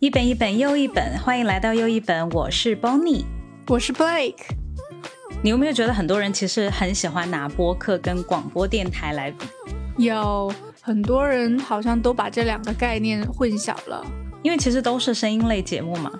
一本一本又一本，欢迎来到又一本，我是 Bonnie，我是 Blake。你有没有觉得很多人其实很喜欢拿播客跟广播电台来比？有很多人好像都把这两个概念混淆了，因为其实都是声音类节目嘛，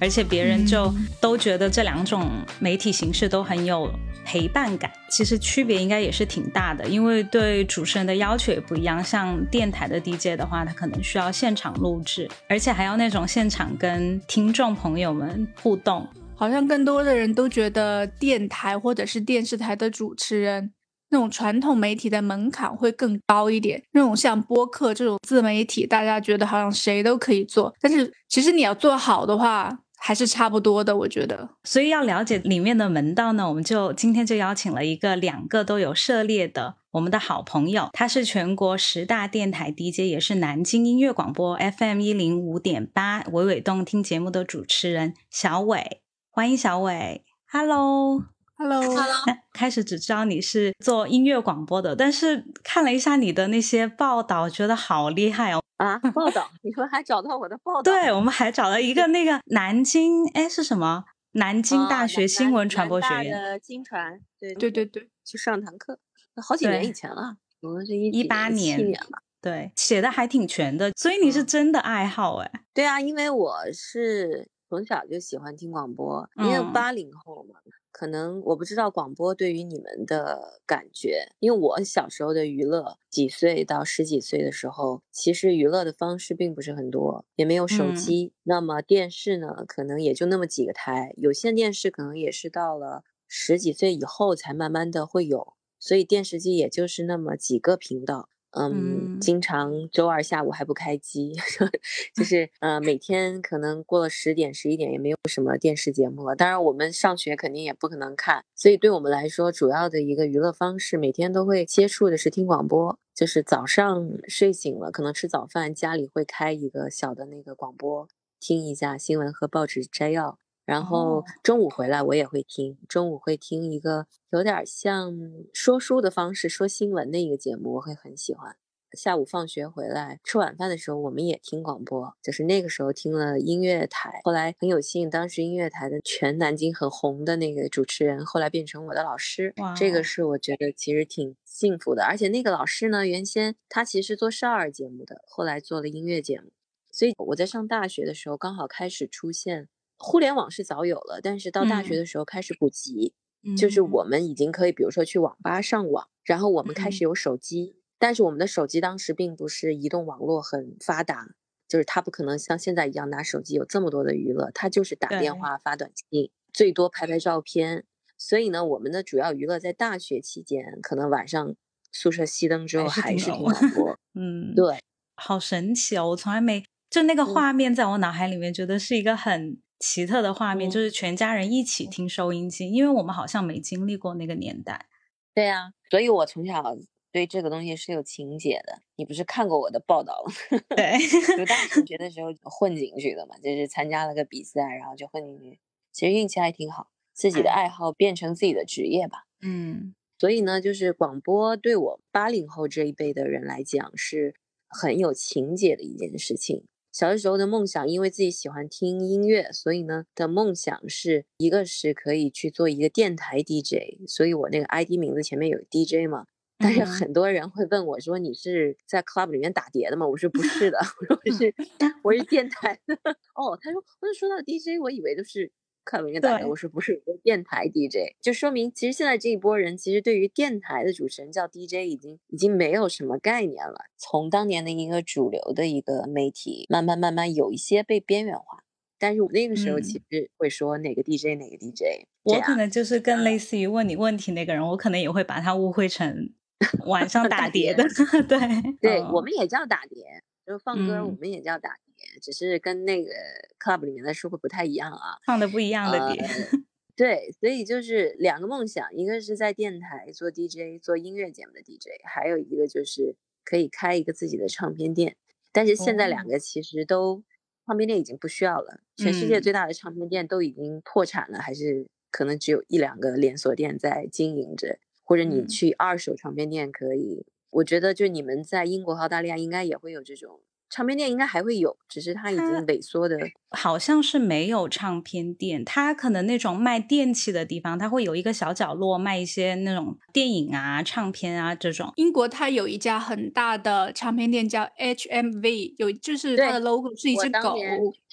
而且别人就都觉得这两种媒体形式都很有。陪伴感其实区别应该也是挺大的，因为对主持人的要求也不一样。像电台的 DJ 的话，他可能需要现场录制，而且还要那种现场跟听众朋友们互动。好像更多的人都觉得电台或者是电视台的主持人，那种传统媒体的门槛会更高一点。那种像播客这种自媒体，大家觉得好像谁都可以做，但是其实你要做好的话。还是差不多的，我觉得。所以要了解里面的门道呢，我们就今天就邀请了一个两个都有涉猎的我们的好朋友，他是全国十大电台 DJ，也是南京音乐广播 FM 一零五点八娓娓动听节目的主持人小伟，欢迎小伟，Hello。Hello，Hello，开始只知道你是做音乐广播的，但是看了一下你的那些报道，觉得好厉害哦！啊，报道，你们还找到我的报道？对，我们还找了一个那个南京，哎，是什么？南京大学新闻传播学院的金传，对对对对，去上堂课，好几年以前了，我们是一一八年、年吧。对，写的还挺全的，所以你是真的爱好哎？对啊，因为我是从小就喜欢听广播，因为八零后嘛。可能我不知道广播对于你们的感觉，因为我小时候的娱乐，几岁到十几岁的时候，其实娱乐的方式并不是很多，也没有手机，那么电视呢，可能也就那么几个台，有线电视可能也是到了十几岁以后才慢慢的会有，所以电视机也就是那么几个频道。嗯，经常周二下午还不开机，就 是呃，每天可能过了十点、十一点也没有什么电视节目了。当然，我们上学肯定也不可能看，所以对我们来说，主要的一个娱乐方式，每天都会接触的是听广播。就是早上睡醒了，可能吃早饭，家里会开一个小的那个广播，听一下新闻和报纸摘要。然后中午回来我也会听，中午会听一个有点像说书的方式说新闻的一个节目，我会很喜欢。下午放学回来吃晚饭的时候，我们也听广播，就是那个时候听了音乐台。后来很有幸，当时音乐台的全南京很红的那个主持人，后来变成我的老师，这个是我觉得其实挺幸福的。而且那个老师呢，原先他其实做少儿节目的，后来做了音乐节目，所以我在上大学的时候刚好开始出现。互联网是早有了，但是到大学的时候开始普及，就是我们已经可以，比如说去网吧上网，然后我们开始有手机，但是我们的手机当时并不是移动网络很发达，就是它不可能像现在一样拿手机有这么多的娱乐，它就是打电话、发短信，最多拍拍照片。所以呢，我们的主要娱乐在大学期间，可能晚上宿舍熄灯之后还是听广播。嗯，对，好神奇哦！我从来没就那个画面在我脑海里面，觉得是一个很。奇特的画面就是全家人一起听收音机，因为我们好像没经历过那个年代。对啊，所以我从小对这个东西是有情节的。你不是看过我的报道了？对，读大学的时候混进去的嘛，就是参加了个比赛，然后就混进去。其实运气还挺好，自己的爱好变成自己的职业吧。嗯，所以呢，就是广播对我八零后这一辈的人来讲是很有情节的一件事情。小的时候的梦想，因为自己喜欢听音乐，所以呢的梦想是一个是可以去做一个电台 DJ，所以我那个 ID 名字前面有 DJ 嘛。但是很多人会问我说：“你是在 club 里面打碟的吗？”我说：“不是的，我说我是 我是电台的。”哦，他说：“我说到 DJ，我以为都是。”看文章打的，我说不是电台 DJ，就说明其实现在这一波人其实对于电台的主持人叫 DJ 已经已经没有什么概念了。从当年的一个主流的一个媒体，慢慢慢慢有一些被边缘化。但是我那个时候其实会说哪个 DJ 哪个 DJ，我可能就是更类似于问你问题那个人，我可能也会把他误会成晚上 打碟的。对对，我们也叫打碟，就是放歌，我们也叫打。只是跟那个 club 里面的书会不太一样啊，放的不一样的碟。对，所以就是两个梦想，一个是在电台做 DJ 做音乐节目的 DJ，还有一个就是可以开一个自己的唱片店。但是现在两个其实都唱片店已经不需要了，全世界最大的唱片店都已经破产了，还是可能只有一两个连锁店在经营着，或者你去二手唱片店可以。我觉得就你们在英国和澳大利亚应该也会有这种。唱片店应该还会有，只是它已经萎缩的。好像是没有唱片店，它可能那种卖电器的地方，它会有一个小角落卖一些那种电影啊、唱片啊这种。英国它有一家很大的唱片店叫 HMV，有就是它的 logo 是一只狗，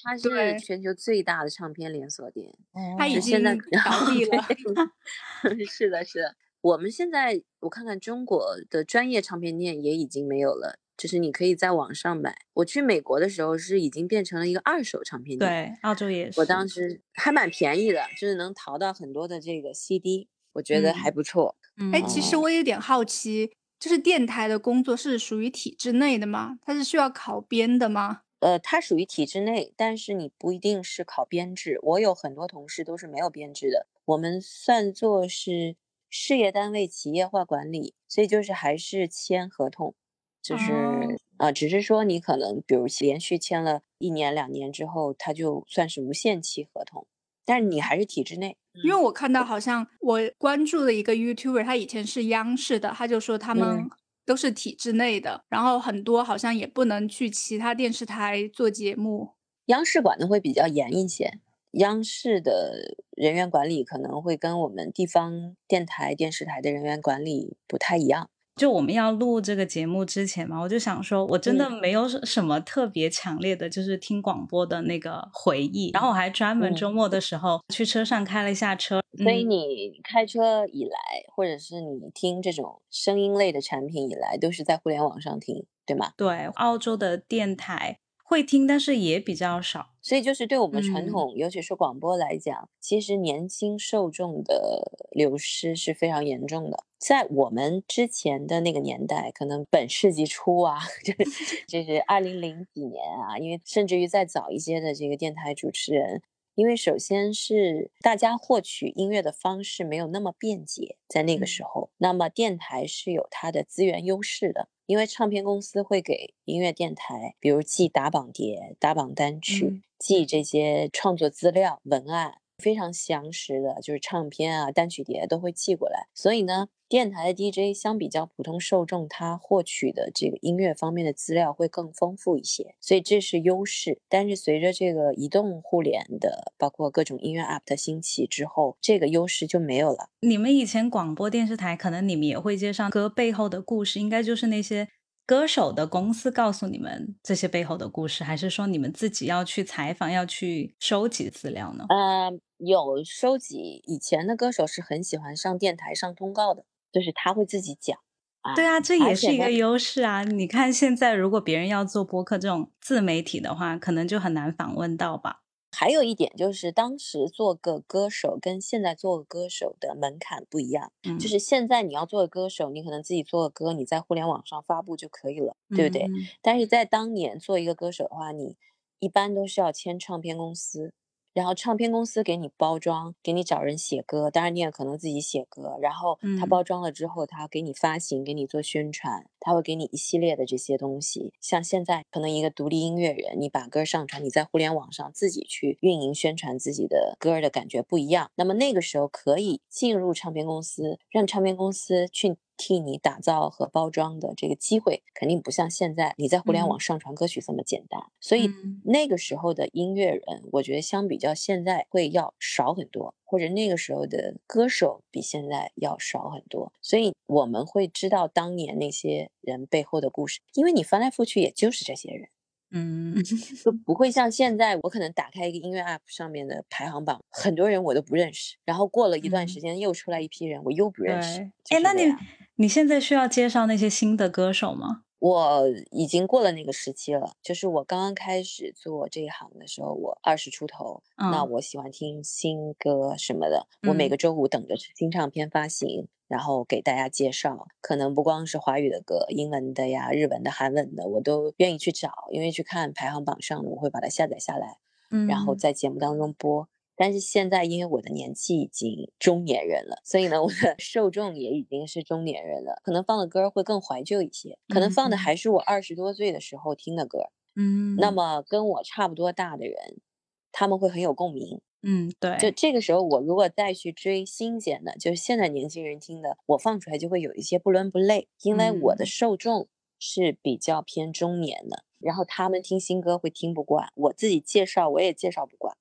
它是全球最大的唱片连锁店，它已经倒 闭了。是的，是的。我们现在我看看中国的专业唱片店也已经没有了。就是你可以在网上买。我去美国的时候是已经变成了一个二手唱片店，对，澳洲也是。我当时还蛮便宜的，就是能淘到很多的这个 CD，我觉得还不错。哎，其实我有点好奇，就是电台的工作是属于体制内的吗？它是需要考编的吗？呃，它属于体制内，但是你不一定是考编制。我有很多同事都是没有编制的，我们算作是事业单位企业化管理，所以就是还是签合同。就是啊，只是说你可能，比如连续签了一年两年之后，它就算是无限期合同，但是你还是体制内。因为我看到好像我关注的一个 YouTuber，他以前是央视的，他就说他们都是体制内的，然后很多好像也不能去其他电视台做节目。央视管的会比较严一些，央视的人员管理可能会跟我们地方电台、电视台的人员管理不太一样。就我们要录这个节目之前嘛，我就想说，我真的没有什么特别强烈的就是听广播的那个回忆。然后我还专门周末的时候去车上开了一下车。所以你开车以来，或者是你听这种声音类的产品以来，都是在互联网上听，对吗？对，澳洲的电台。会听，但是也比较少，所以就是对我们传统，尤其是广播来讲，其实年轻受众的流失是非常严重的。在我们之前的那个年代，可能本世纪初啊，就是就是二零零几年啊，因为甚至于再早一些的这个电台主持人。因为首先是大家获取音乐的方式没有那么便捷，在那个时候，那么电台是有它的资源优势的，因为唱片公司会给音乐电台，比如寄打榜碟、打榜单曲，寄这些创作资料、文案。非常详实的，就是唱片啊、单曲碟都会寄过来。所以呢，电台的 DJ 相比较普通受众，他获取的这个音乐方面的资料会更丰富一些，所以这是优势。但是随着这个移动互联的，包括各种音乐 App 的兴起之后，这个优势就没有了。你们以前广播电视台，可能你们也会接上歌背后的故事，应该就是那些。歌手的公司告诉你们这些背后的故事，还是说你们自己要去采访、要去收集资料呢？呃，有收集。以前的歌手是很喜欢上电台上通告的，就是他会自己讲。对啊，这也是一个优势啊！你看现在，如果别人要做播客这种自媒体的话，可能就很难访问到吧。还有一点就是，当时做个歌手跟现在做个歌手的门槛不一样。嗯，就是现在你要做个歌手，你可能自己做个歌，你在互联网上发布就可以了，对不对？但是在当年做一个歌手的话，你一般都是要签唱片公司。然后唱片公司给你包装，给你找人写歌，当然你也可能自己写歌。然后他包装了之后，他给你发行，给你做宣传，他会给你一系列的这些东西。像现在可能一个独立音乐人，你把歌上传，你在互联网上自己去运营宣传自己的歌的感觉不一样。那么那个时候可以进入唱片公司，让唱片公司去。替你打造和包装的这个机会，肯定不像现在你在互联网上传歌曲这么简单。所以那个时候的音乐人，我觉得相比较现在会要少很多，或者那个时候的歌手比现在要少很多。所以我们会知道当年那些人背后的故事，因为你翻来覆去也就是这些人。嗯，就不会像现在，我可能打开一个音乐 app 上面的排行榜，很多人我都不认识，然后过了一段时间又出来一批人，我又不认识。哎，那你你现在需要介绍那些新的歌手吗？我已经过了那个时期了，就是我刚刚开始做这一行的时候，我二十出头，那我喜欢听新歌什么的，我每个周五等着新唱片发行。然后给大家介绍，可能不光是华语的歌，英文的呀、日文的、韩文的，我都愿意去找，因为去看排行榜上的，我会把它下载下来，嗯，然后在节目当中播。但是现在因为我的年纪已经中年人了，所以呢，我的受众也已经是中年人了，可能放的歌会更怀旧一些，可能放的还是我二十多岁的时候听的歌，嗯，那么跟我差不多大的人，他们会很有共鸣。嗯，对，就这个时候，我如果再去追新鲜的，就是现在年轻人听的，我放出来就会有一些不伦不类，因为我的受众是比较偏中年的，然后他们听新歌会听不惯，我自己介绍我也介绍不惯。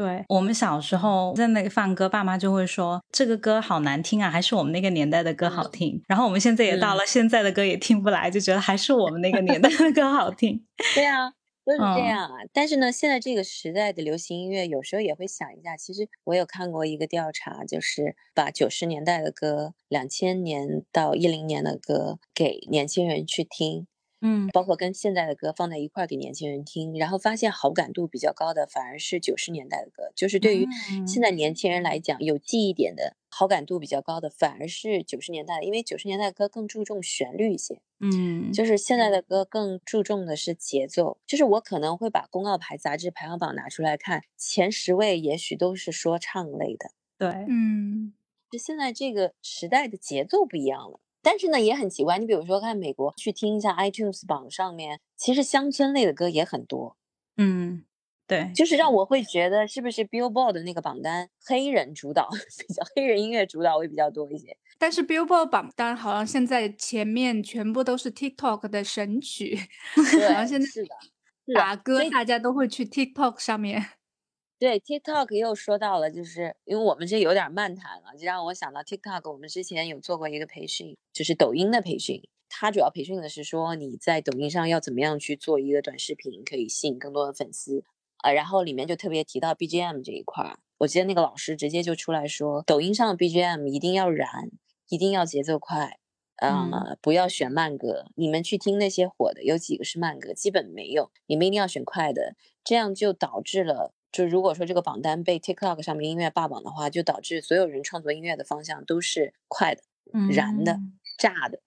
对我们小时候在那里放歌，爸妈就会说这个歌好难听啊，还是我们那个年代的歌好听。然后我们现在也到了，现在的歌也听不来，就觉得还是我们那个年代的歌好听。对啊，都是这样啊。但是呢，现在这个时代的流行音乐，有时候也会想一下。其实我有看过一个调查，就是把九十年代的歌、两千年到一零年的歌给年轻人去听。嗯，包括跟现在的歌放在一块儿给年轻人听，然后发现好感度比较高的反而是九十年代的歌，就是对于现在年轻人来讲有记忆点的好感度比较高的反而是九十年代的，因为九十年代的歌更注重旋律一些，嗯，就是现在的歌更注重的是节奏，就是我可能会把公告牌杂志排行榜拿出来看，前十位也许都是说唱类的，对，嗯，就现在这个时代的节奏不一样了。但是呢，也很奇怪。你比如说，看美国去听一下 iTunes 榜上面，其实乡村类的歌也很多。嗯，对，就是让我会觉得是不是 Billboard 的那个榜单黑人主导，比较黑人音乐主导会比较多一些。但是 Billboard 榜单好像现在前面全部都是 TikTok 的神曲，好像现在是的，打歌大家都会去 TikTok 上面。对 TikTok 又说到了，就是因为我们这有点漫谈了，就让我想到 TikTok。我们之前有做过一个培训，就是抖音的培训。它主要培训的是说你在抖音上要怎么样去做一个短视频，可以吸引更多的粉丝。啊，然后里面就特别提到 BGM 这一块儿。我记得那个老师直接就出来说，抖音上的 BGM 一定要燃，一定要节奏快，呃，不要选慢歌。你们去听那些火的，有几个是慢歌？基本没有。你们一定要选快的，这样就导致了。就如果说这个榜单被 TikTok 上面音乐霸榜的话，就导致所有人创作音乐的方向都是快的、燃的、炸的，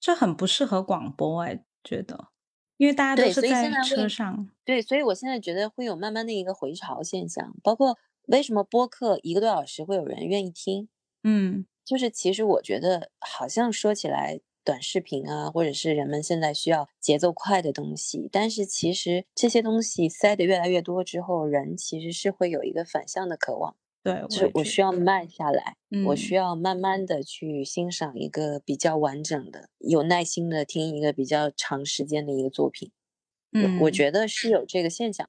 这很不适合广播哎，觉得，因为大家都是在车上。对，所以我现在觉得会有慢慢的一个回潮现象，包括为什么播客一个多小时会有人愿意听？嗯，就是其实我觉得好像说起来。短视频啊，或者是人们现在需要节奏快的东西，但是其实这些东西塞得越来越多之后，人其实是会有一个反向的渴望。对，就是我需要慢下来，嗯、我需要慢慢的去欣赏一个比较完整的、有耐心的听一个比较长时间的一个作品。嗯，我觉得是有这个现象。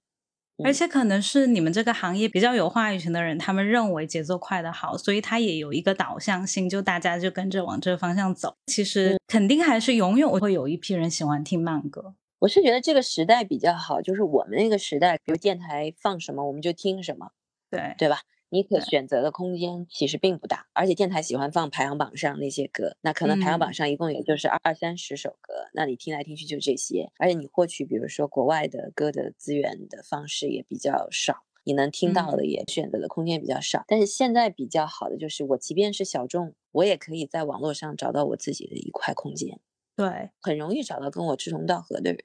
而且可能是你们这个行业比较有话语权的人，他们认为节奏快的好，所以他也有一个导向性，就大家就跟着往这个方向走。其实肯定还是永远会有一批人喜欢听慢歌。我是觉得这个时代比较好，就是我们那个时代，比如电台放什么我们就听什么，对对吧？你可选择的空间其实并不大，而且电台喜欢放排行榜上那些歌，那可能排行榜上一共也就是二二三十首歌，那你听来听去就这些，而且你获取比如说国外的歌的资源的方式也比较少，你能听到的也选择的空间比较少。但是现在比较好的就是，我即便是小众，我也可以在网络上找到我自己的一块空间，对，很容易找到跟我志同道合的人。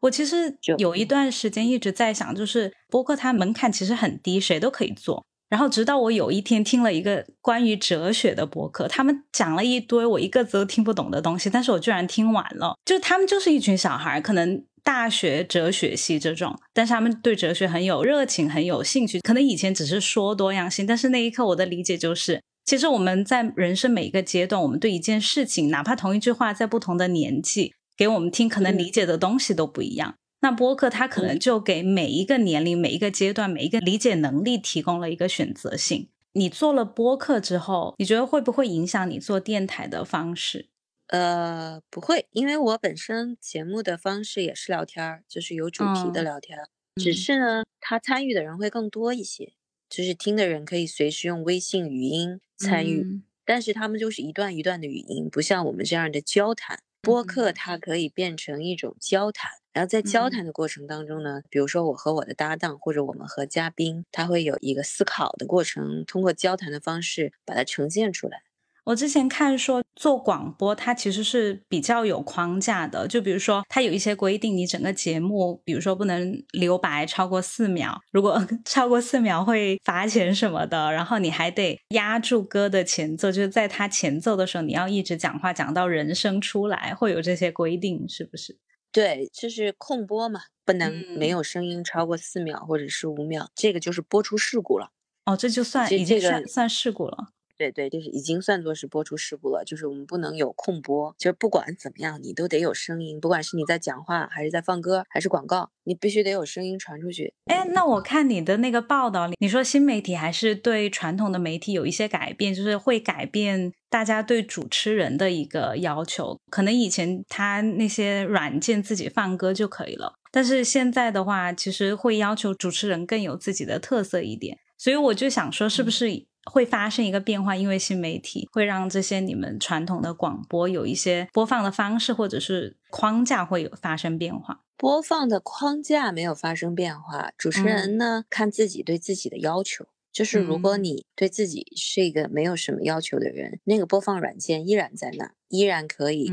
我其实有一段时间一直在想，就是播客它门槛其实很低，谁都可以做。然后直到我有一天听了一个关于哲学的博客，他们讲了一堆我一个字都听不懂的东西，但是我居然听完了。就他们就是一群小孩，可能大学哲学系这种，但是他们对哲学很有热情，很有兴趣。可能以前只是说多样性，但是那一刻我的理解就是，其实我们在人生每一个阶段，我们对一件事情，哪怕同一句话，在不同的年纪给我们听，可能理解的东西都不一样。那播客它可能就给每一个年龄、每一个阶段、每一个理解能力提供了一个选择性。你做了播客之后，你觉得会不会影响你做电台的方式？呃，不会，因为我本身节目的方式也是聊天儿，就是有主题的聊天。只是呢，他参与的人会更多一些，就是听的人可以随时用微信语音参与，但是他们就是一段一段的语音，不像我们这样的交谈。播客它可以变成一种交谈。然后在交谈的过程当中呢，比如说我和我的搭档，或者我们和嘉宾，他会有一个思考的过程，通过交谈的方式把它呈现出来。我之前看说做广播，它其实是比较有框架的，就比如说它有一些规定，你整个节目，比如说不能留白超过四秒，如果 超过四秒会罚钱什么的，然后你还得压住歌的前奏，就是在它前奏的时候，你要一直讲话讲到人声出来，会有这些规定，是不是？对，就是控播嘛，不能没有声音超过四秒或者是五秒，这个就是播出事故了。哦，这就算已经算算事故了。对对，就是已经算作是播出事故了，就是我们不能有空播，就是不管怎么样，你都得有声音，不管是你在讲话，还是在放歌，还是广告，你必须得有声音传出去。哎，那我看你的那个报道里，你说新媒体还是对传统的媒体有一些改变，就是会改变大家对主持人的一个要求，可能以前他那些软件自己放歌就可以了。但是现在的话，其实会要求主持人更有自己的特色一点，所以我就想说，是不是会发生一个变化？因为新媒体会让这些你们传统的广播有一些播放的方式或者是框架会有发生变化。播放的框架没有发生变化，主持人呢看自己对自己的要求，就是如果你对自己是一个没有什么要求的人，那个播放软件依然在那，依然可以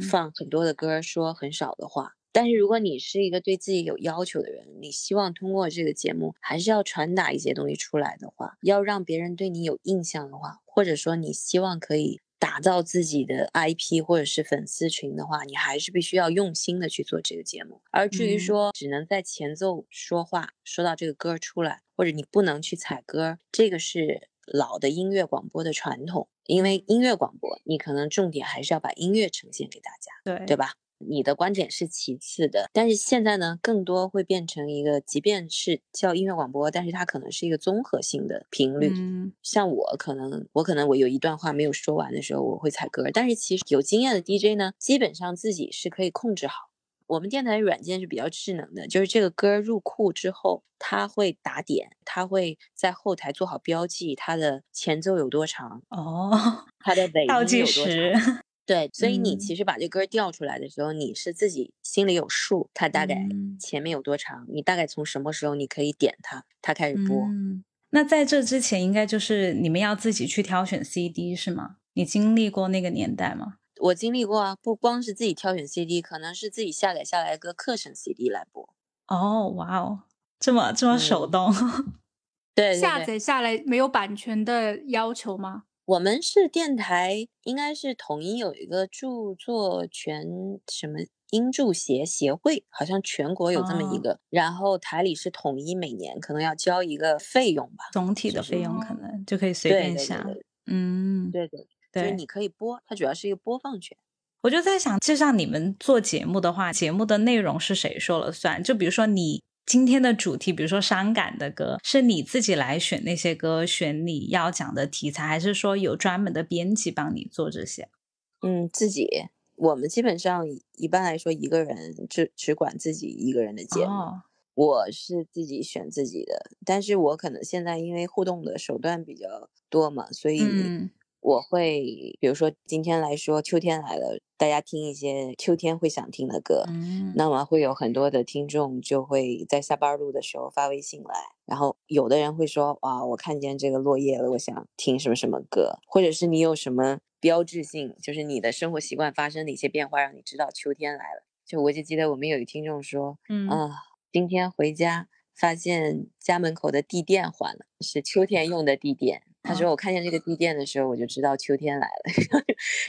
放很多的歌，说很少的话。但是如果你是一个对自己有要求的人，你希望通过这个节目还是要传达一些东西出来的话，要让别人对你有印象的话，或者说你希望可以打造自己的 IP 或者是粉丝群的话，你还是必须要用心的去做这个节目。而至于说只能在前奏说话，说到这个歌出来，或者你不能去踩歌，这个是老的音乐广播的传统。因为音乐广播，你可能重点还是要把音乐呈现给大家，对对吧？你的观点是其次的，但是现在呢，更多会变成一个，即便是叫音乐广播，但是它可能是一个综合性的频率。嗯，像我可能，我可能我有一段话没有说完的时候，我会踩歌。但是其实有经验的 DJ 呢，基本上自己是可以控制好。我们电台软件是比较智能的，就是这个歌入库之后，它会打点，它会在后台做好标记，它的前奏有多长哦，它的尾音倒计有多时。长。对，所以你嗯其实把这歌调出来的时候，你是自己心里有数，它大概嗯前面有多长，你大概从什么时候你可以点它，它开始播。嗯，那在这之前，应该就是你们要自己去挑选 CD 是吗？你经历过那个年代吗？我经历过啊，不光是自己挑选 CD，可能是自己下载下来个课程 CD 来播。哦，哇哦，这么这么手嗯动，对对对，下载下来没有版权的要求吗？我们是电台，应该是统一有一个著作权什么音著协协会，好像全国有这么一哦个，然后台里是统一每年可能要交一个费用吧。总体的费用可能就可以随对对对便下。对嗯，对对，就是你可以播，它主要是一个播放权。我就在想，就像你们做节目的话，节目的内容是谁说了算？就比如说你今天的主题，比如说伤感的歌，是你自己来选那些歌，选你要讲的题材，还是说有专门的编辑帮你做这些？嗯，自己我们基本上一般来说一个人只只管自己一个人的节目。哦，我是自己选自己的，但是我可能现在因为互动的手段比较多嘛，所以嗯我会，比如说今天来说秋天来了，大家听一些秋天会想听的歌，嗯，那么会有很多的听众就会在下班路的时候发微信来，然后有的人会说啊，我看见这个落叶了，我想听什么什么歌，或者是你有什么标志性，就是你的生活习惯发生的一些变化，让你知道秋天来了。就我就记得我们有一个听众说，嗯啊，今天回家发现家门口的地垫换了，是秋天用的地垫。他说：“我看见这个地垫的时候，我就知道秋天来了。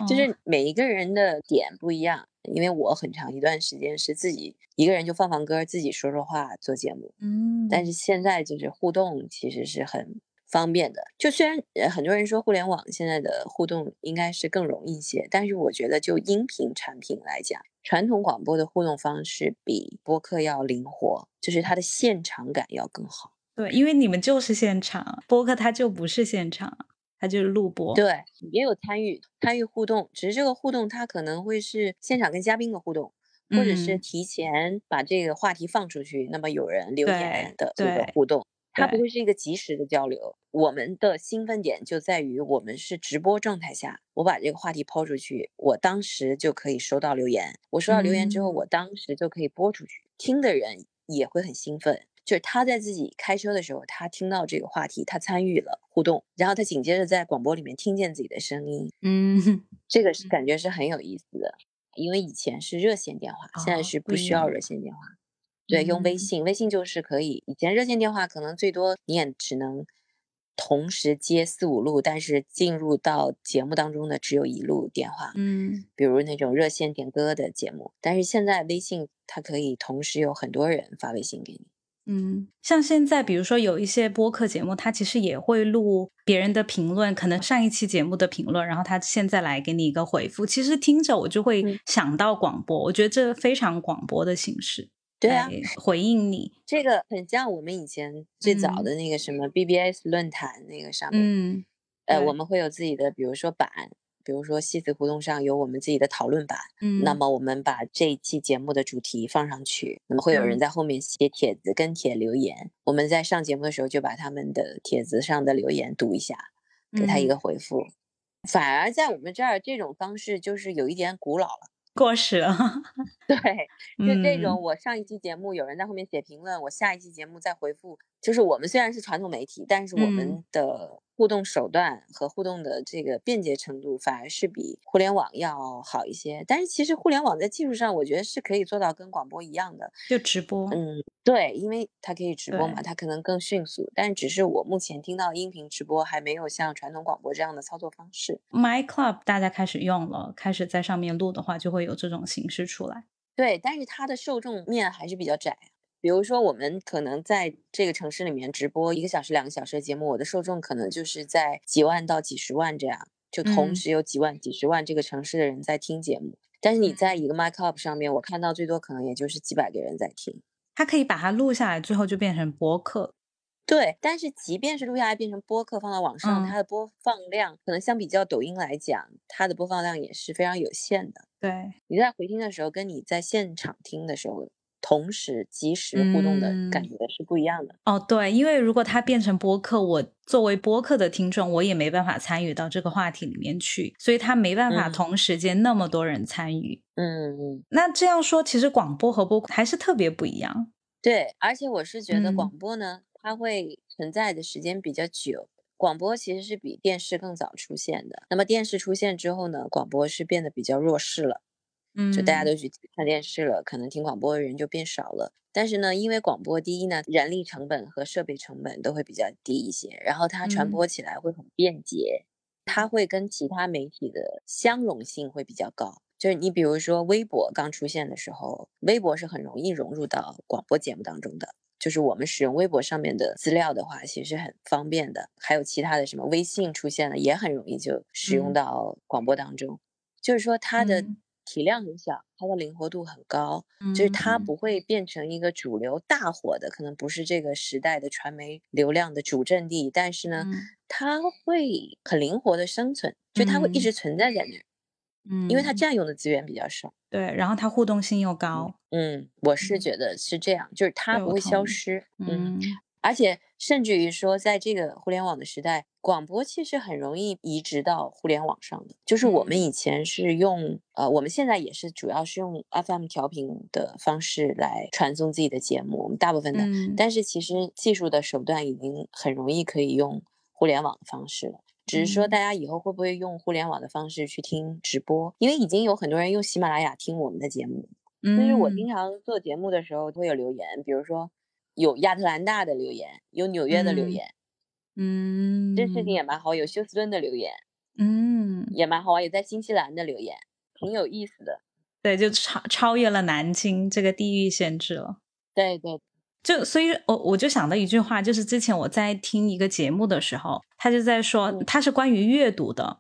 就哦是每一个人的点不一样，因为我很长一段时间是自己一个人就放放歌，自己说说话做节目。嗯，但是现在就是互动其实是很方便的。就虽然呃很多人说互联网现在的互动应该是更容易一些，但是我觉得就音频产品来讲，传统广播的互动方式比播客要灵活，就是它的现场感要更好。对，因为你们就是现场，播客它就不是现场，它就是录播。对，也有参与参与互动，只是这个互动它可能会是现场跟嘉宾的互动。或者是嗯提前把这个话题放出去，那么有人留言的这个互动，它不会是一个及时的交流。我们的兴奋点就在于我们是直播状态下，我把这个话题抛出去，我当时就可以收到留言。我收到留言之后，嗯我当时就可以播出去，听的人也会很兴奋。就是他在自己开车的时候，他听到这个话题，他参与了互动，然后他紧接着在广播里面听见自己的声音，嗯，这个是感觉是很有意思的。因为以前是热线电话，现在哦是不需要热线电话。对，用微嗯信，微信就是可以。以前热线电话可能最多你也只能同时接四五路，但是进入到节目当中的只有一路电话。嗯，比如那种热线点歌的节目，但是现在微信它可以同时有很多人发微信给你。嗯，像现在，比如说有一些播客节目，它其实也会录别人的评论，可能上一期节目的评论，然后他现在来给你一个回复。其实听着我就会想到广播，我觉得这非常广播的形式。对啊，回应你这个很像我们以前最早的那个什么 BBS 论坛那个上面，嗯，呃，我们会有自己的，比如说版。比如说，戏子胡同上有我们自己的讨论版，嗯，那么我们把这一期节目的主题放上去，那么会有人在后面写帖子跟帖留言，我们在上节目的时候就把他们的帖子上的留言读一下，给他一个回复。反而在我们这儿，这种方式就是有一点古老了，过时了。对，就这种，我上一期节目有人在后面写评论，我下一期节目再回复，就是我们虽然是传统媒体，但是我们的。互动手段和互动的这个便捷程度反而是比互联网要好一些，但是其实互联网在技术上，我觉得是可以做到跟广播一样的，就直播。嗯，对，因为它可以直播嘛，它可能更迅速，但只是我目前听到音频直播还没有像传统广播这样的操作方式。My Club 大家开始用了，开始在上面录的话，就会有这种形式出来。对，但是它的受众面还是比较窄。比如说，我们可能在这个城市里面直播一个小时、两个小时的节目，我的受众可能就是在几万到几十万这样，就同时有几万、几十万这个城市的人在听节目。但是你在一个 m i c Up 上面，我看到最多可能也就是几百个人在听。他可以把它录下来，最后就变成播客。对，但是即便是录下来变成播客放到网上，它的播放量可能相比较抖音来讲，它的播放量也是非常有限的。对，你在回听的时候，跟你在现场听的时候。同时及时互动的感觉是不一样的哦。对，因为如果它变成播客，我作为播客的听众，我也没办法参与到这个话题里面去，所以它没办法同时间那么多人参与。嗯嗯。那这样说，其实广播和播还是特别不一样。对，而且我是觉得广播呢，它会存在的时间比较久。广播其实是比电视更早出现的。那么电视出现之后呢，广播是变得比较弱势了。嗯，就大家都去看电视了，可能听广播的人就变少了。但是呢，因为广播第一呢，人力成本和设备成本都会比较低一些，然后它传播起来会很便捷，它会跟其他媒体的相容性会比较高。就是你比如说微博刚出现的时候，微博是很容易融入到广播节目当中的。就是我们使用微博上面的资料的话，其实很方便的。还有其他的什么微信出现了，也很容易就使用到广播当中。就是说它的。体量很小，它的灵活度很高，就是它不会变成一个主流大火的，可能不是这个时代的传媒流量的主阵地，但是呢，它会很灵活的生存，就它会一直。存在在那儿，嗯，因为它占用的资源比较少，对，然后它互动性又高，嗯，我是觉得是这样，就是它不会消失，嗯。而且甚至于说，在这个互联网的时代，广播其实很容易移植到互联网上的。就是我们以前是用，呃，我们现在也是主要是用 FM 调频的方式来传送自己的节目，我们大部分的。但是其实技术的手段已经很容易可以用互联网的方式了。只是说大家以后会不会用互联网的方式去听直播？因为已经有很多人用喜马拉雅听我们的节目。就是我经常做节目的时候会有留言，比如说。有亚特兰大的留言，有纽约的留言，嗯，这事情也蛮好。有休斯顿的留言，嗯，也蛮好玩。也在新西兰的留言，挺有意思的。对，就超超越了南京这个地域限制了。对对，就所以，我我就想到一句话，就是之前我在听一个节目的时候，他就在说，他是关于阅读的。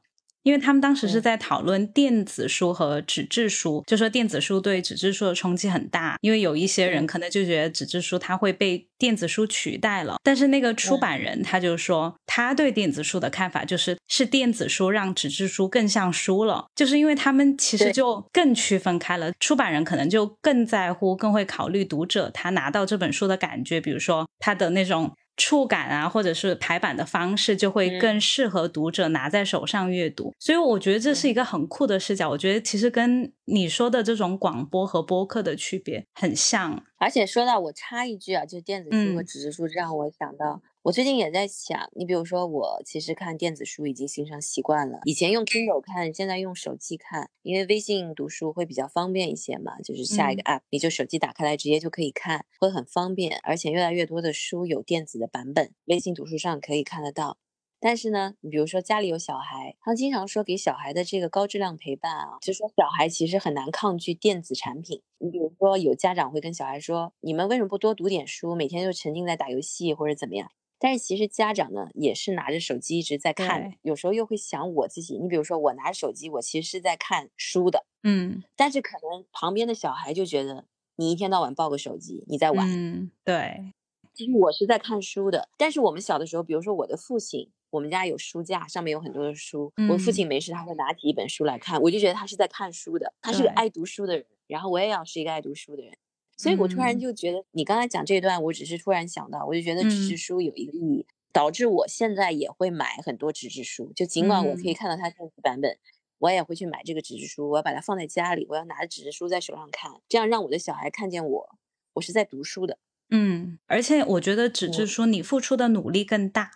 因为他们当时是在讨论电子书和纸质书，就说电子书对纸质书的冲击很大，因为有一些人可能就觉得纸质书它会被电子书取代了。但是那个出版人他就说，他对电子书的看法就是是电子书让纸质书更像书了，就是因为他们其实就更区分开了。出版人可能就更在乎、更会考虑读者他拿到这本书的感觉，比如说他的那种。触感啊，或者是排版的方式，就会更适合读者拿在手上阅读。所以我觉得这是一个很酷的视角。我觉得其实跟你说的这种广播和播客的区别很像。而且说到我插一句啊，就电子书和纸质书，让我想到。我最近也在想，你比如说，我其实看电子书已经形成习惯了。以前用 Kindle 看，现在用手机看，因为微信读书会比较方便一些嘛，就是下一个 App，你就手机打开来直接就可以看，会很方便。而且越来越多的书有电子的版本，微信读书上可以看得到。但是呢，你比如说家里有小孩，他经常说给小孩的这个高质量陪伴啊，就说小孩其实很难抗拒电子产品。你比如说有家长会跟小孩说，你们为什么不多读点书，每天就沉浸在打游戏或者怎么样？但是其实家长呢也是拿着手机一直在看，有时候又会想我自己。你比如说我拿着手机，我其实是在看书的，嗯，但是可能旁边的小孩就觉得你一天到晚抱个手机，你在玩，嗯，对。其实我是在看书的，但是我们小的时候，比如说我的父亲，我们家有书架，上面有很多的书。我父亲没事他会拿起一本书来看，我就觉得他是在看书的，他是个爱读书的人。然后我也要是一个爱读书的人，所以我突然就觉得，你刚才讲这段，我只是突然想到，我就觉得纸质书有一个意义，导致我现在也会买很多纸质书。就尽管我可以看到它电子版本，我也会去买这个纸质书，我要把它放在家里，我要拿着纸质书在手上看，这样让我的小孩看见我，我是在读书的。嗯，而且我觉得纸质书你付出的努力更大，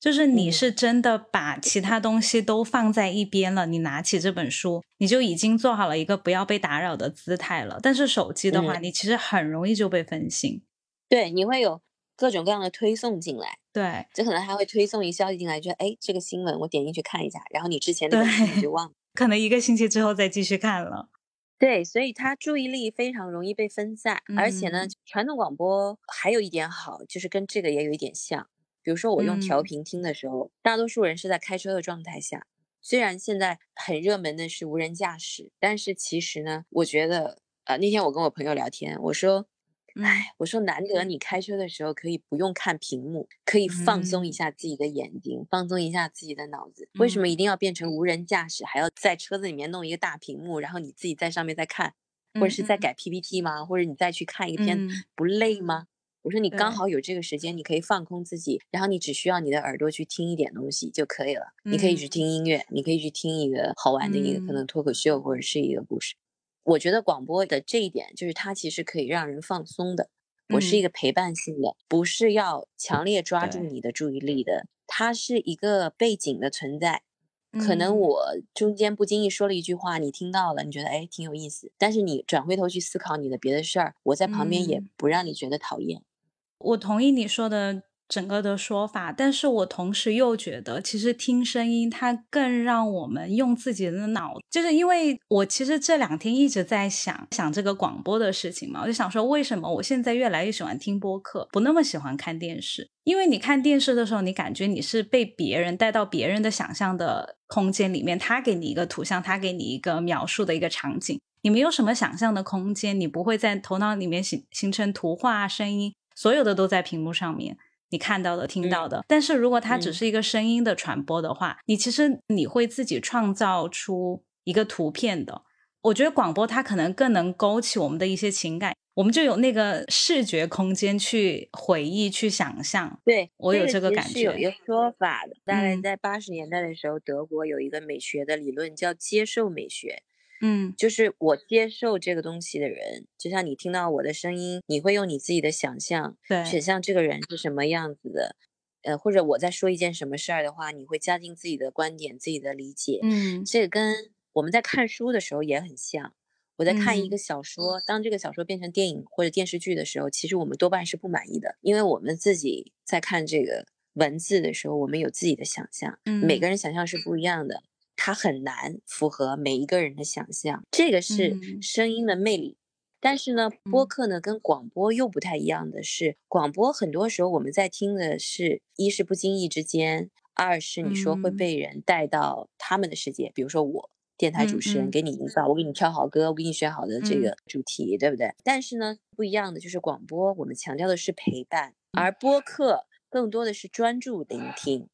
就是你是真的把其他东西都放在一边了，你拿起这本书，你就已经做好了一个不要被打扰的姿态了。但是手机的话，你其实很容易就被分心，对，你会有各种各样的推送进来，对，就可能还会推送一消息进来，就哎这个新闻我点进去看一下，然后你之前的你就忘了，可能一个星期之后再继续看了。对，所以他注意力非常容易被分散，而且呢，传统广播还有一点好，就是跟这个也有一点像。比如说我用调频听的时候，大多数人是在开车的状态下。虽然现在很热门的是无人驾驶，但是其实呢，我觉得，呃，那天我跟我朋友聊天，我说。哎，我说难得你开车的时候可以不用看屏幕，可以放松一下自己的眼睛，放松一下自己的脑子。为什么一定要变成无人驾驶，还要在车子里面弄一个大屏幕，然后你自己在上面再看，或者是在改 PPT 吗？或者你再去看一篇，不累吗？我说你刚好有这个时间，你可以放空自己，然后你只需要你的耳朵去听一点东西就可以了。你可以去听音乐，你可以去听一个好玩的一个可能脱口秀或者是一个故事。我觉得广播的这一点，就是它其实可以让人放松的。我是一个陪伴性的，不是要强烈抓住你的注意力的。它是一个背景的存在。可能我中间不经意说了一句话，你听到了，你觉得哎挺有意思。但是你转回头去思考你的别的事儿，我在旁边也不让你觉得讨厌。我同意你说的。整个的说法，但是我同时又觉得，其实听声音它更让我们用自己的脑，就是因为我其实这两天一直在想想这个广播的事情嘛，我就想说，为什么我现在越来越喜欢听播客，不那么喜欢看电视？因为你看电视的时候，你感觉你是被别人带到别人的想象的空间里面，他给你一个图像，他给你一个描述的一个场景，你没有什么想象的空间，你不会在头脑里面形形成图画、声音，所有的都在屏幕上面。你看到的、听到的，但是如果它只是一个声音的传播的话，你其实你会自己创造出一个图片的。我觉得广播它可能更能勾起我们的一些情感，我们就有那个视觉空间去回忆、去想象。对我有这个感觉。有一个说法的，大概在八十年代的时候，德国有一个美学的理论叫接受美学。嗯，就是我接受这个东西的人，就像你听到我的声音，你会用你自己的想象，对，想象这个人是什么样子的，呃，或者我在说一件什么事儿的话，你会加进自己的观点、自己的理解。嗯，这个跟我们在看书的时候也很像。我在看一个小说，当这个小说变成电影或者电视剧的时候，其实我们多半是不满意的，因为我们自己在看这个文字的时候，我们有自己的想象，每个人想象是不一样的。它很难符合每一个人的想象，这个是声音的魅力。但是呢，播客呢跟广播又不太一样的是，广播很多时候我们在听的是一是不经意之间，二是你说会被人带到他们的世界。比如说我电台主持人给你营造，我给你挑好歌，我给你选好的这个主题，对不对？但是呢，不一样的就是广播，我们强调的是陪伴，而播客更多的是专注聆听。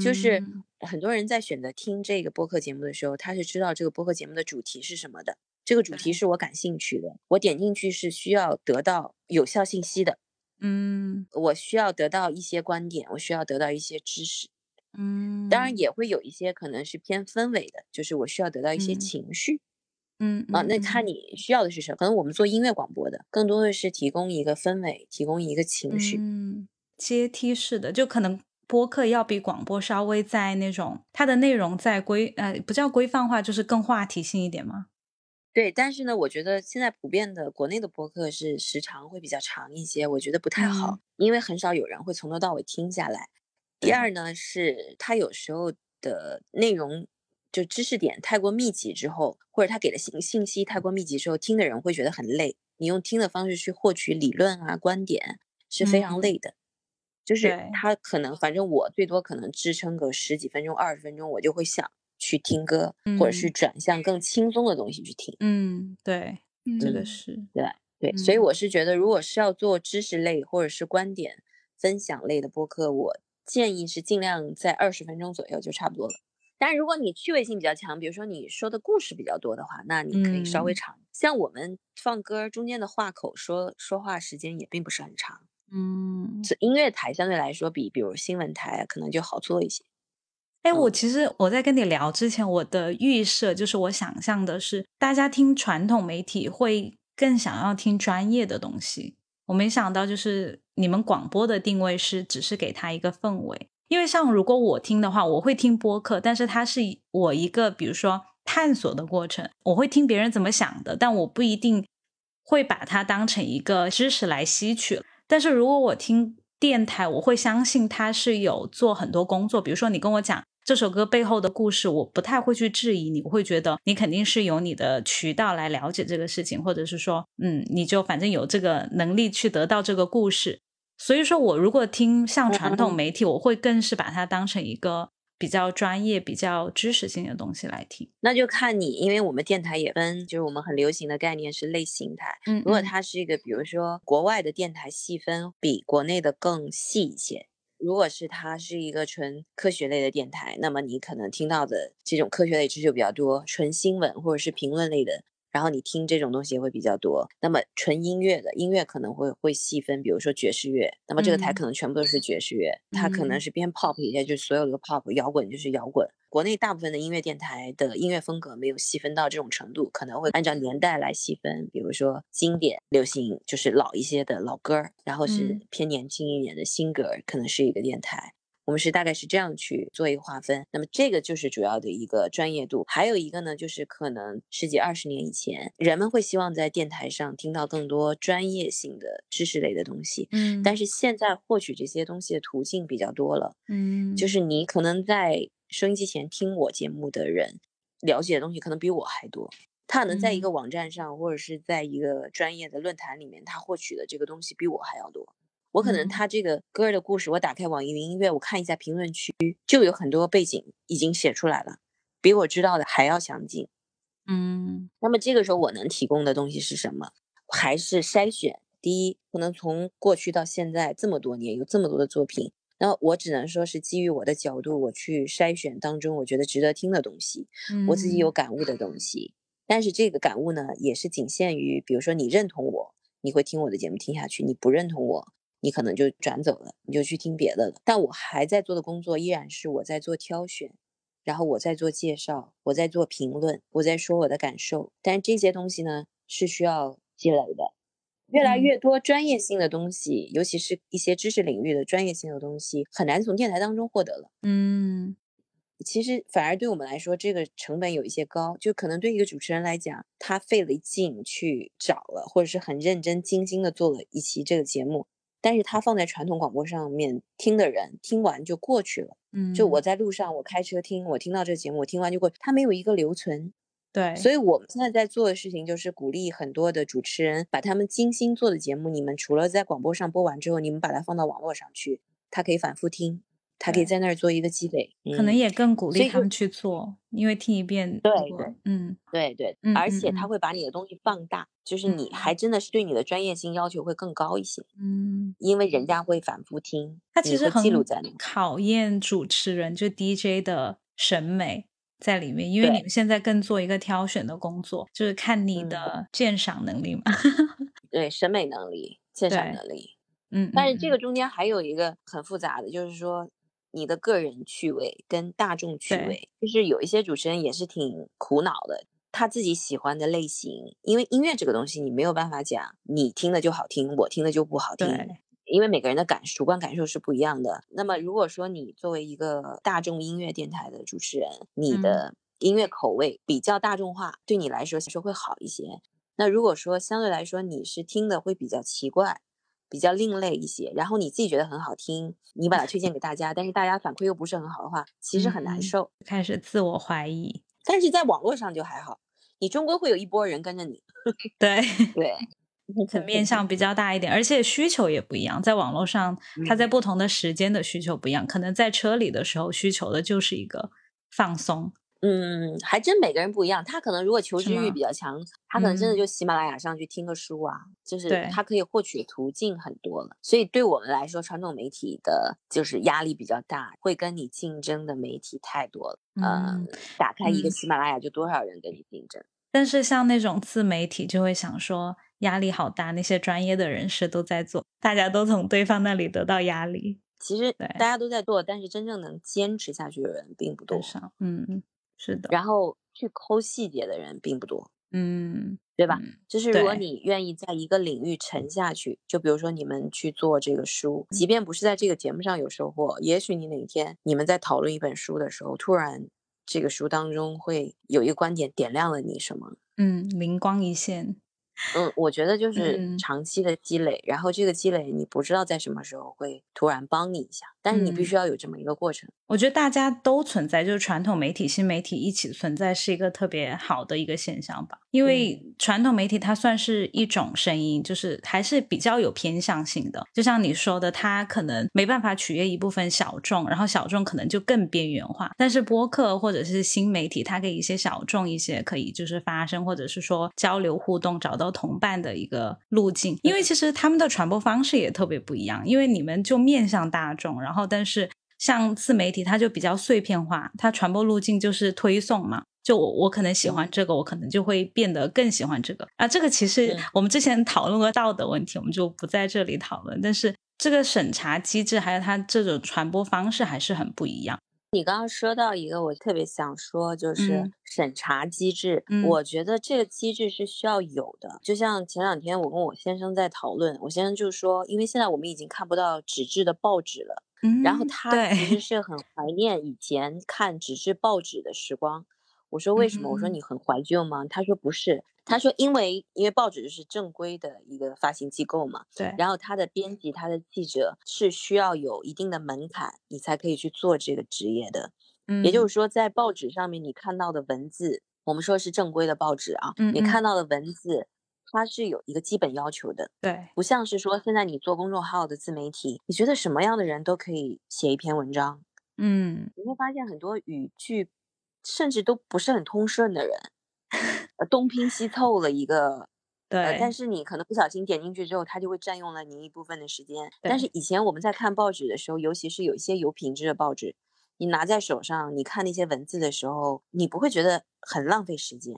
就是很多人在选择听这个播客节目的时候，他是知道这个播客节目的主题是什么的。这个主题是我感兴趣的，我点进去是需要得到有效信息的。嗯，我需要得到一些观点，我需要得到一些知识。嗯，当然也会有一些可能是偏氛围的，就是我需要得到一些情绪。嗯啊，那看你需要的是什么？可能我们做音乐广播的，更多的是提供一个氛围，提供一个情绪。嗯，阶梯式的，就可能。播客要比广播稍微在那种它的内容在规呃不叫规范化，就是更话题性一点吗？对，但是呢，我觉得现在普遍的国内的播客是时长会比较长一些，我觉得不太好，因为很少有人会从头到尾听下来。第二呢，是他有时候的内容就知识点太过密集之后，或者他给的信信息太过密集之后，听的人会觉得很累。你用听的方式去获取理论啊观点是非常累的。就是他可能，反正我最多可能支撑个十几分钟、二十分钟，我就会想去听歌，或者是转向更轻松的东西去听。嗯，对，这个是对对，所以我是觉得，如果是要做知识类或者是观点分享类的播客，我建议是尽量在二十分钟左右就差不多了。但是如果你趣味性比较强，比如说你说的故事比较多的话，那你可以稍微长。像我们放歌中间的话口说说话时间也并不是很长。嗯，是音乐台相对来说比比如新闻台可能就好做一些。哎，我其实我在跟你聊之前，我的预设就是我想象的是，大家听传统媒体会更想要听专业的东西。我没想到就是你们广播的定位是只是给他一个氛围。因为像如果我听的话，我会听播客，但是它是我一个比如说探索的过程，我会听别人怎么想的，但我不一定会把它当成一个知识来吸取。但是如果我听电台，我会相信他是有做很多工作。比如说，你跟我讲这首歌背后的故事，我不太会去质疑你，我会觉得你肯定是有你的渠道来了解这个事情，或者是说，嗯，你就反正有这个能力去得到这个故事。所以说我如果听像传统媒体，我会更是把它当成一个。比较专业、比较知识性的东西来听，那就看你，因为我们电台也分，就是我们很流行的概念是类型台。嗯，如果它是一个，比如说国外的电台细分比国内的更细一些。如果是它是一个纯科学类的电台，那么你可能听到的这种科学类知识就比较多，纯新闻或者是评论类的。然后你听这种东西也会比较多，那么纯音乐的音乐可能会会细分，比如说爵士乐，那么这个台可能全部都是爵士乐，它可能是偏 pop 一些，就是所有的 pop，摇滚就是摇滚。国内大部分的音乐电台的音乐风格没有细分到这种程度，可能会按照年代来细分，比如说经典流行就是老一些的老歌，然后是偏年轻一点的新歌，可能是一个电台。我们是大概是这样去做一个划分，那么这个就是主要的一个专业度。还有一个呢，就是可能十几二十年以前，人们会希望在电台上听到更多专业性的知识类的东西。嗯，但是现在获取这些东西的途径比较多了。嗯，就是你可能在收音机前听我节目的人，了解的东西可能比我还多。他可能在一个网站上，或者是在一个专业的论坛里面，他获取的这个东西比我还要多。我可能他这个歌的故事，我打开网易云音乐，我看一下评论区，就有很多背景已经写出来了，比我知道的还要详尽。嗯，那么这个时候我能提供的东西是什么？还是筛选？第一，可能从过去到现在这么多年，有这么多的作品，那我只能说是基于我的角度，我去筛选当中我觉得值得听的东西，我自己有感悟的东西。但是这个感悟呢，也是仅限于，比如说你认同我，你会听我的节目听下去；你不认同我。你可能就转走了，你就去听别的了。但我还在做的工作依然是我在做挑选，然后我在做介绍，我在做评论，我在说我的感受。但这些东西呢是需要积累的，越来越多专业性的东西，尤其是一些知识领域的专业性的东西，很难从电台当中获得了。嗯，其实反而对我们来说，这个成本有一些高，就可能对一个主持人来讲，他费了劲去找了，或者是很认真精心的做了一期这个节目。但是它放在传统广播上面听的人听完就过去了，嗯，就我在路上我开车听，我听到这个节目，我听完就过，它没有一个留存，对，所以。我们现在在做的事情就是鼓励很多的主持人把他们精心做的节目，你们除了在广播上播完之后，你们把它放到网络上去，他可以反复听。他可以在那儿做一个积累，可能也更鼓励他们去做，因为听一遍，对对，嗯，对对，而且他会把你的东西放大，就是你还真的是对你的专业性要求会更高一些，嗯，因为人家会反复听，他其实很记录在里面。考验主持人就 DJ 的审美在里面，因为你们现在更做一个挑选的工作，就是看你的鉴赏能力嘛，对，审美能力、鉴赏能力，嗯，但是这个中间还有一个很复杂的，就是说。你的个人趣味跟大众趣味，就是有一些主持人也是挺苦恼的。他自己喜欢的类型，因为音乐这个东西你没有办法讲，你听的就好听，我听的就不好听。因为每个人的感主观感受是不一样的。那么如果说你作为一个大众音乐电台的主持人，你的音乐口味比较大众化，对你来说说会好一些。那如果说相对来说你是听的会比较奇怪。比较另类一些，然后你自己觉得很好听，你把它推荐给大家，但是大家反馈又不是很好的话，其实很难受，开始自我怀疑。但是在网络上就还好，你终归会有一波人跟着你。对 对，可面向比较大一点，而且需求也不一样。在网络上，它在不同的时间的需求不一样，可能在车里的时候需求的就是一个放松。嗯，还真每个人不一样。他可能如果求知欲比较强，他可能真的就喜马拉雅上去听个书啊，就是他可以获取的途径很多了。所以对我们来说，传统媒体的就是压力比较大，会跟你竞争的媒体太多了。嗯，打开一个喜马拉雅就多少人跟你竞争。但是像那种自媒体，就会想说压力好大，那些专业的人士都在做，大家都从对方那里得到压力。其实大家都在做，但是真正能坚持下去的人并不多。嗯。是的，然后去抠细节的人并不多，嗯，对吧？就是如果你愿意在一个领域沉下去，就比如说你们去做这个书，即便不是在这个节目上有收获，也许你哪天你们在讨论一本书的时候，突然这个书当中会有一个观点点亮了你什么，嗯，灵光一现。嗯，我觉得就是长期的积累，然后这个积累你不知道在什么时候会突然帮你一下，但是你必须要有这么一个过程。我觉得大家都存在，就是传统媒体、新媒体一起存在，是一个特别好的一个现象吧。因为传统媒体它算是一种声音，就是还是比较有偏向性的。就像你说的，它可能没办法取悦一部分小众，然后小众可能就更边缘化。但是播客或者是新媒体，它给一些小众一些可以就是发声，或者是说交流互动，找到同伴的一个路径。因为其实他们的传播方式也特别不一样，因为你们就面向大众，然后但是。像自媒体，它就比较碎片化，它传播路径就是推送嘛。就我我可能喜欢这个，我可能就会变得更喜欢这个啊。这个其实我们之前讨论过道德问题，我们就不在这里讨论。但是这个审查机制还有它这种传播方式还是很不一样。你刚刚说到一个，我特别想说，就是审查机制。我觉得这个机制是需要有的。就像前两天我跟我先生在讨论，我先生就说，因为现在我们已经看不到纸质的报纸了。然后他其实是很怀念以前看纸质报纸的时光。我说为什么？我说你很怀旧吗？他说不是，他说因为因为报纸是正规的一个发行机构嘛。对。然后他的编辑、他的记者是需要有一定的门槛，你才可以去做这个职业的。嗯。也就是说，在报纸上面你看到的文字，我们说是正规的报纸啊，你看到的文字。它是有一个基本要求的，对，不像是说现在你做公众号的自媒体，你觉得什么样的人都可以写一篇文章，嗯，你会发现很多语句甚至都不是很通顺的人，呃，东拼西凑了一个，对，但是你可能不小心点进去之后，它就会占用了你一部分的时间。但是以前我们在看报纸的时候，尤其是有一些有品质的报纸，你拿在手上，你看那些文字的时候，你不会觉得很浪费时间。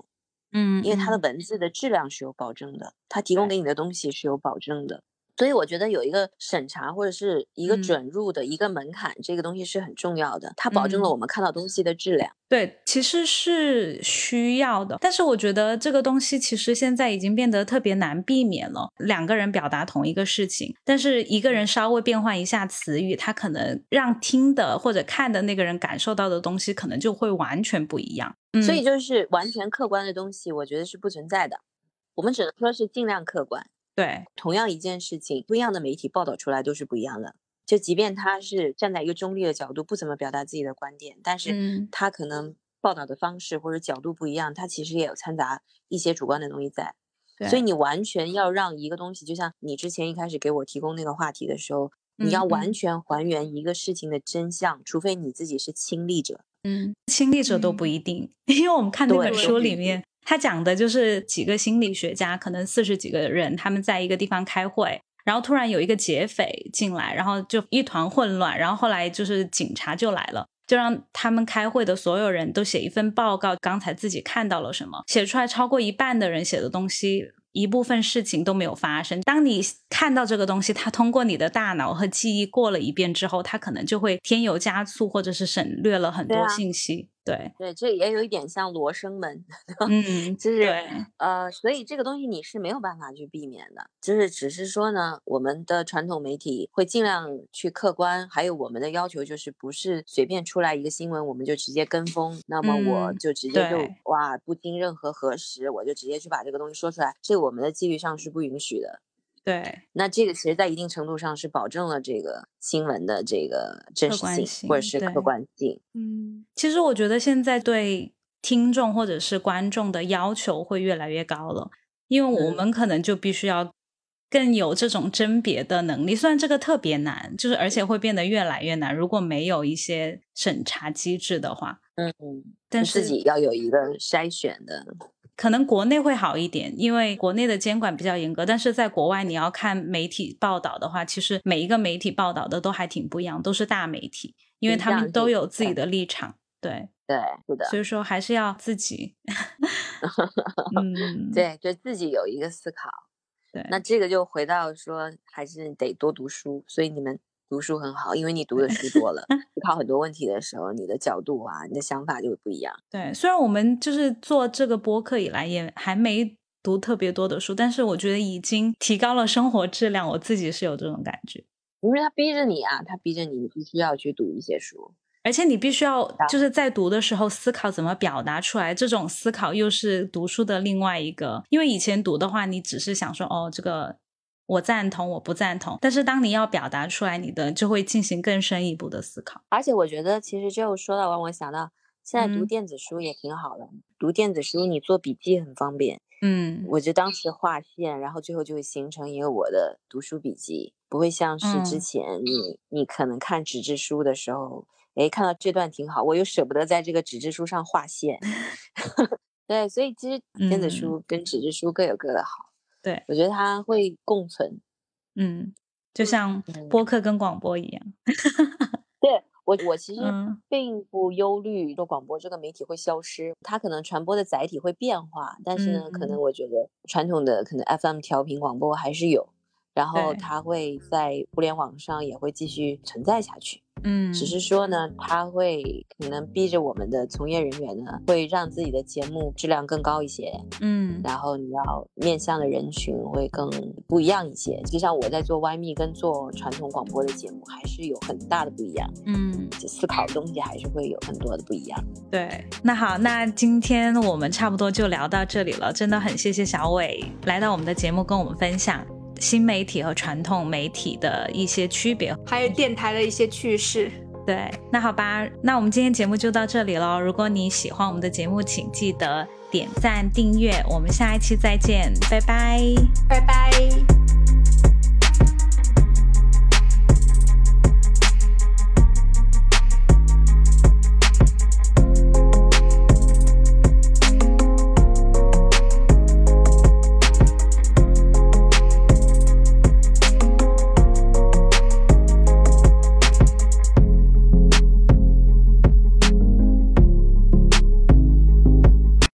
嗯，因为它的文字的质量是有保证的，它提供给你的东西是有保证的。所以我觉得有一个审查或者是一个准入的一个门槛，这个东西是很重要的，它保证了我们看到东西的质量。对，其实是需要的，但是我觉得这个东西其实现在已经变得特别难避免了。两个人表达同一个事情，但是一个人稍微变换一下词语，他可能让听的或者看的那个人感受到的东西可能就会完全不一样。所以就是完全客观的东西，我觉得是不存在的。我们只能说是尽量客观。对，同样一件事情，不一样的媒体报道出来都是不一样的。就即便他是站在一个中立的角度，不怎么表达自己的观点，但是他可能报道的方式或者角度不一样，他其实也有掺杂一些主观的东西在。所以你完全要让一个东西，就像你之前一开始给我提供那个话题的时候，你要完全还原一个事情的真相，除非你自己是亲历者。嗯，亲历者都不一定，因为我们看那本书里面。他讲的就是几个心理学家，可能四十几个人，他们在一个地方开会，然后突然有一个劫匪进来，然后就一团混乱，然后后来就是警察就来了，就让他们开会的所有人都写一份报告，刚才自己看到了什么，写出来超过一半的人写的东西。一部分事情都没有发生。当你看到这个东西，它通过你的大脑和记忆过了一遍之后，它可能就会添油加醋，或者是省略了很多信息。对对，这也有一点像罗生门，嗯，就是呃，所以这个东西你是没有办法去避免的，就是只是说呢，我们的传统媒体会尽量去客观，还有我们的要求就是不是随便出来一个新闻我们就直接跟风，那么我就直接就哇不经任何核实，我就直接去把这个东西说出来，这我们的纪律上是不允许的。对，那这个其实，在一定程度上是保证了这个新闻的这个真实性或者是客观性。嗯，其实我觉得现在对听众或者是观众的要求会越来越高了，因为我们可能就必须要更有这种甄别的能力。虽然这个特别难，就是而且会变得越来越难。如果没有一些审查机制的话，嗯，但是自己要有一个筛选的。可能国内会好一点，因为国内的监管比较严格。但是在国外，你要看媒体报道的话，其实每一个媒体报道的都还挺不一样，都是大媒体，因为他们都有自己的立场。对对，是的。所以说还是要自己，嗯，对，就自己有一个思考。对，那这个就回到说，还是得多读书。所以你们。读书很好，因为你读的书多了，思考很多问题的时候，你的角度啊，你的想法就会不一样。对，虽然我们就是做这个播客以来也还没读特别多的书，但是我觉得已经提高了生活质量。我自己是有这种感觉，因为他逼着你啊，他逼着你必须要去读一些书，而且你必须要就是在读的时候思考怎么表达出来。这种思考又是读书的另外一个，因为以前读的话，你只是想说哦这个。我赞同，我不赞同。但是当你要表达出来，你的就会进行更深一步的思考。而且我觉得，其实就说到让我想到，现在读电子书也挺好的。读电子书，你做笔记很方便。嗯，我就当时划线，然后最后就会形成一个我的读书笔记，不会像是之前你你可能看纸质书的时候，哎，看到这段挺好，我又舍不得在这个纸质书上划线。对，所以其实电子书跟纸质书各有各的好。对，我觉得它会共存，嗯，就像播。客跟广播一样。对我，我其实并不忧虑说广播这个媒体会消失，它可能传播的载体会变化，但是呢，可能我觉得传统的可能 FM 调频广播还是有，然后它会在互联网上也会继续存在下去。嗯，只是说呢，他会可能逼着我们的从业人员呢，会让自己的节目质量更高一些。嗯，然后你要面向的人群会更不一样一些。就像我在做 Y 密跟做传统广播的节目，还是有很大的不一样。嗯，思考的东西还是会有很多的不一样。对，那好，那今天我们差不多就聊到这里了。真的很谢谢小伟来到我们的节目，跟我们分享。新媒体和传统媒体的一些区别，还有电台的一些趣事。对，那好吧，那我们今天节目就到这里了。如果你喜欢我们的节目，请记得点赞订阅。我们下一期再见，拜拜，拜拜。